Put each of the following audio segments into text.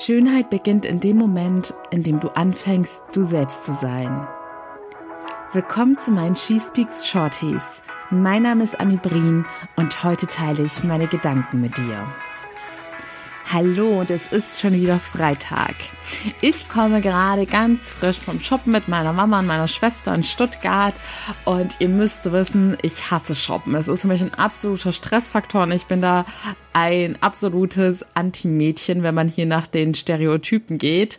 Schönheit beginnt in dem Moment, in dem du anfängst, du selbst zu sein. Willkommen zu meinen She Speaks Shorties. Mein Name ist Annie Brien und heute teile ich meine Gedanken mit dir. Hallo und es ist schon wieder Freitag. Ich komme gerade ganz frisch vom Shoppen mit meiner Mama und meiner Schwester in Stuttgart und ihr müsst wissen, ich hasse Shoppen. Es ist für mich ein absoluter Stressfaktor und ich bin da ein absolutes Anti-Mädchen, wenn man hier nach den Stereotypen geht.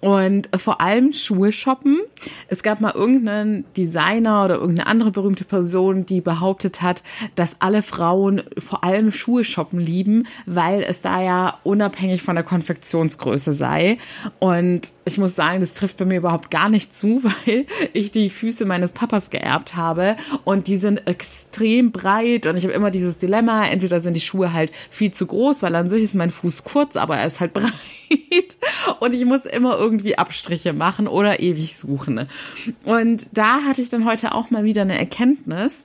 Und vor allem Schuhe shoppen. Es gab mal irgendeinen Designer oder irgendeine andere berühmte Person, die behauptet hat, dass alle Frauen vor allem Schuhe shoppen lieben, weil es da ja unabhängig von der Konfektionsgröße sei. Und ich muss sagen, das trifft bei mir überhaupt gar nicht zu, weil ich die Füße meines Papas geerbt habe und die sind extrem breit und ich habe immer dieses Dilemma, entweder sind die Schuhe halt viel zu groß, weil an sich ist mein Fuß kurz, aber er ist halt breit. Und ich muss immer irgendwie Abstriche machen oder ewig suchen. Und da hatte ich dann heute auch mal wieder eine Erkenntnis.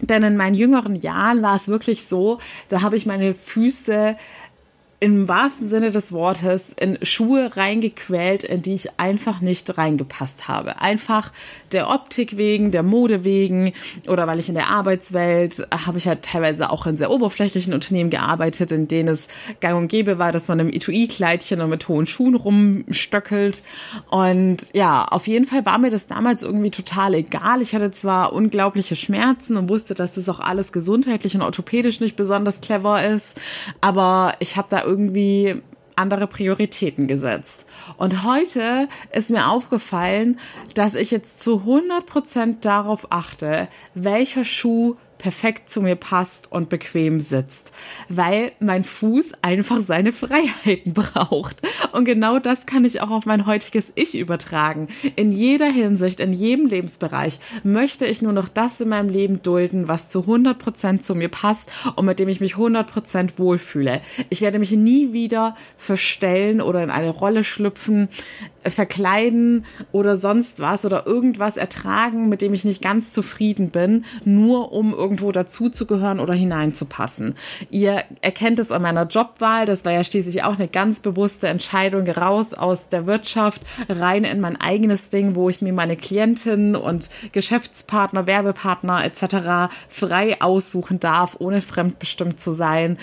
Denn in meinen jüngeren Jahren war es wirklich so, da habe ich meine Füße im wahrsten Sinne des Wortes in Schuhe reingequält, in die ich einfach nicht reingepasst habe. Einfach der Optik wegen, der Mode wegen oder weil ich in der Arbeitswelt habe ich ja teilweise auch in sehr oberflächlichen Unternehmen gearbeitet, in denen es gang und gäbe war, dass man im Etui-Kleidchen und mit hohen Schuhen rumstöckelt. Und ja, auf jeden Fall war mir das damals irgendwie total egal. Ich hatte zwar unglaubliche Schmerzen und wusste, dass das auch alles gesundheitlich und orthopädisch nicht besonders clever ist, aber ich habe da irgendwie andere Prioritäten gesetzt. Und heute ist mir aufgefallen, dass ich jetzt zu 100 Prozent darauf achte, welcher Schuh perfekt zu mir passt und bequem sitzt, weil mein Fuß einfach seine Freiheiten braucht. Und genau das kann ich auch auf mein heutiges Ich übertragen. In jeder Hinsicht, in jedem Lebensbereich möchte ich nur noch das in meinem Leben dulden, was zu 100 Prozent zu mir passt und mit dem ich mich 100 Prozent wohlfühle. Ich werde mich nie wieder verstellen oder in eine Rolle schlüpfen, verkleiden oder sonst was oder irgendwas ertragen, mit dem ich nicht ganz zufrieden bin, nur um irgendwo dazuzugehören oder hineinzupassen. Ihr erkennt es an meiner Jobwahl, das war ja schließlich auch eine ganz bewusste Entscheidung, raus aus der Wirtschaft, rein in mein eigenes Ding, wo ich mir meine Klientinnen und Geschäftspartner, Werbepartner etc. frei aussuchen darf, ohne fremdbestimmt zu sein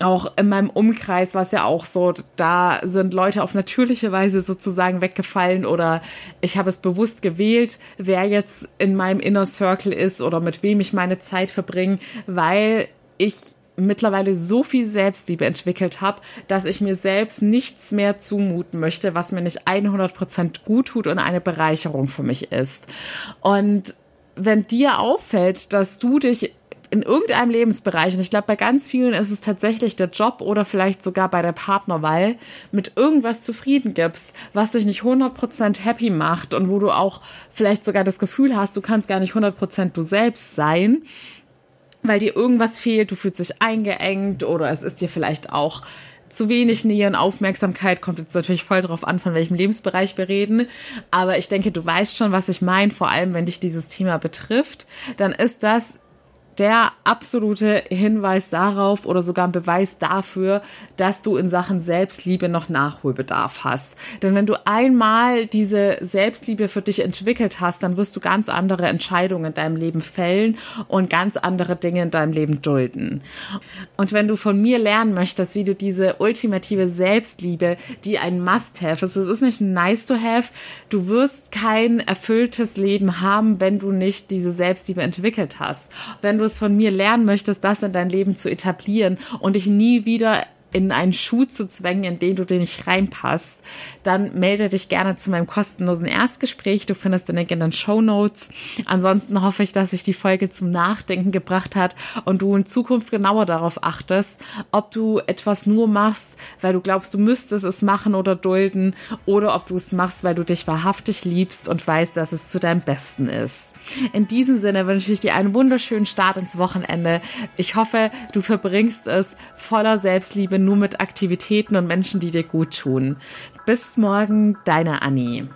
auch in meinem Umkreis war es ja auch so, da sind Leute auf natürliche Weise sozusagen weggefallen oder ich habe es bewusst gewählt, wer jetzt in meinem Inner Circle ist oder mit wem ich meine Zeit verbringe, weil ich mittlerweile so viel Selbstliebe entwickelt habe, dass ich mir selbst nichts mehr zumuten möchte, was mir nicht 100% gut tut und eine Bereicherung für mich ist. Und wenn dir auffällt, dass du dich in irgendeinem Lebensbereich, und ich glaube, bei ganz vielen ist es tatsächlich der Job oder vielleicht sogar bei der Partnerwahl, mit irgendwas zufrieden gibst, was dich nicht 100% happy macht und wo du auch vielleicht sogar das Gefühl hast, du kannst gar nicht 100% du selbst sein, weil dir irgendwas fehlt, du fühlst dich eingeengt oder es ist dir vielleicht auch zu wenig Nähe und Aufmerksamkeit kommt jetzt natürlich voll drauf an, von welchem Lebensbereich wir reden. Aber ich denke, du weißt schon, was ich meine, vor allem wenn dich dieses Thema betrifft, dann ist das der absolute Hinweis darauf oder sogar ein Beweis dafür, dass du in Sachen Selbstliebe noch Nachholbedarf hast. Denn wenn du einmal diese Selbstliebe für dich entwickelt hast, dann wirst du ganz andere Entscheidungen in deinem Leben fällen und ganz andere Dinge in deinem Leben dulden. Und wenn du von mir lernen möchtest, wie du diese ultimative Selbstliebe, die ein Must-Have ist, es ist nicht ein Nice-to-Have, du wirst kein erfülltes Leben haben, wenn du nicht diese Selbstliebe entwickelt hast. Wenn du es von mir lernen möchtest, das in dein Leben zu etablieren und dich nie wieder in einen Schuh zu zwängen, in den du dir nicht reinpasst, dann melde dich gerne zu meinem kostenlosen Erstgespräch. Du findest den Link in den Show Notes. Ansonsten hoffe ich, dass sich die Folge zum Nachdenken gebracht hat und du in Zukunft genauer darauf achtest, ob du etwas nur machst, weil du glaubst, du müsstest es machen oder dulden oder ob du es machst, weil du dich wahrhaftig liebst und weißt, dass es zu deinem Besten ist. In diesem Sinne wünsche ich dir einen wunderschönen Start ins Wochenende. Ich hoffe, du verbringst es voller Selbstliebe nur mit Aktivitäten und Menschen, die dir gut tun. Bis morgen, deine Annie.